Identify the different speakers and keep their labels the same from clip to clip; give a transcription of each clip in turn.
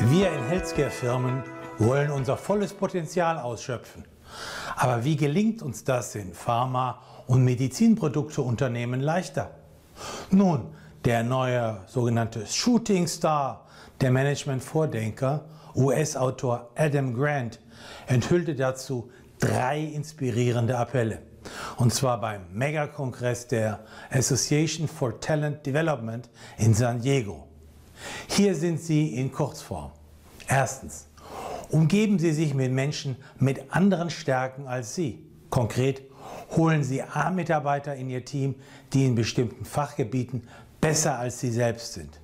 Speaker 1: Wir in Healthcare-Firmen wollen unser volles Potenzial ausschöpfen. Aber wie gelingt uns das in Pharma- und Medizinprodukteunternehmen leichter? Nun, der neue sogenannte Shooting Star, der Management-Vordenker, US-Autor Adam Grant, enthüllte dazu drei inspirierende Appelle. Und zwar beim Megakongress der Association for Talent Development in San Diego. Hier sind sie in Kurzform. Erstens, umgeben Sie sich mit Menschen mit anderen Stärken als Sie. Konkret, holen Sie A-Mitarbeiter in Ihr Team, die in bestimmten Fachgebieten besser als Sie selbst sind.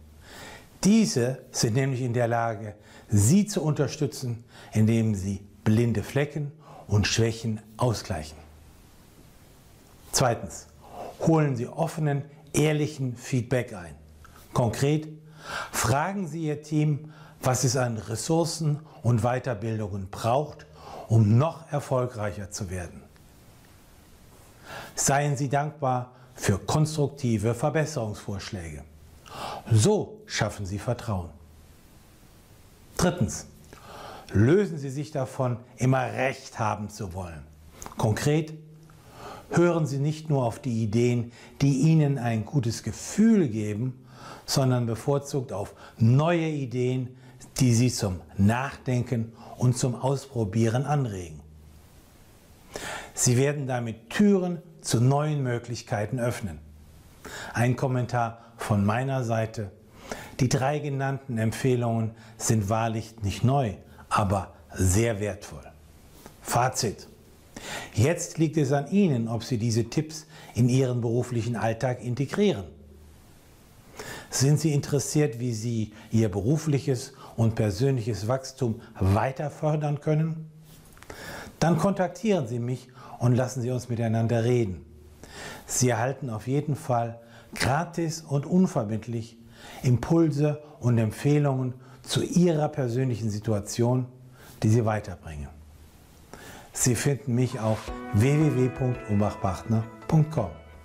Speaker 1: Diese sind nämlich in der Lage, Sie zu unterstützen, indem sie blinde Flecken und Schwächen ausgleichen. Zweitens, holen Sie offenen, ehrlichen Feedback ein. Konkret, fragen Sie Ihr Team, was es an Ressourcen und Weiterbildungen braucht, um noch erfolgreicher zu werden. Seien Sie dankbar für konstruktive Verbesserungsvorschläge. So schaffen Sie Vertrauen. Drittens. Lösen Sie sich davon, immer Recht haben zu wollen. Konkret, hören Sie nicht nur auf die Ideen, die Ihnen ein gutes Gefühl geben, sondern bevorzugt auf neue Ideen, die Sie zum Nachdenken und zum Ausprobieren anregen. Sie werden damit Türen zu neuen Möglichkeiten öffnen. Ein Kommentar von meiner Seite. Die drei genannten Empfehlungen sind wahrlich nicht neu, aber sehr wertvoll. Fazit. Jetzt liegt es an Ihnen, ob Sie diese Tipps in Ihren beruflichen Alltag integrieren. Sind Sie interessiert, wie Sie Ihr berufliches und persönliches Wachstum weiter fördern können? Dann kontaktieren Sie mich und lassen Sie uns miteinander reden. Sie erhalten auf jeden Fall gratis und unverbindlich Impulse und Empfehlungen zu Ihrer persönlichen Situation, die Sie weiterbringen. Sie finden mich auf www.umachpartner.com.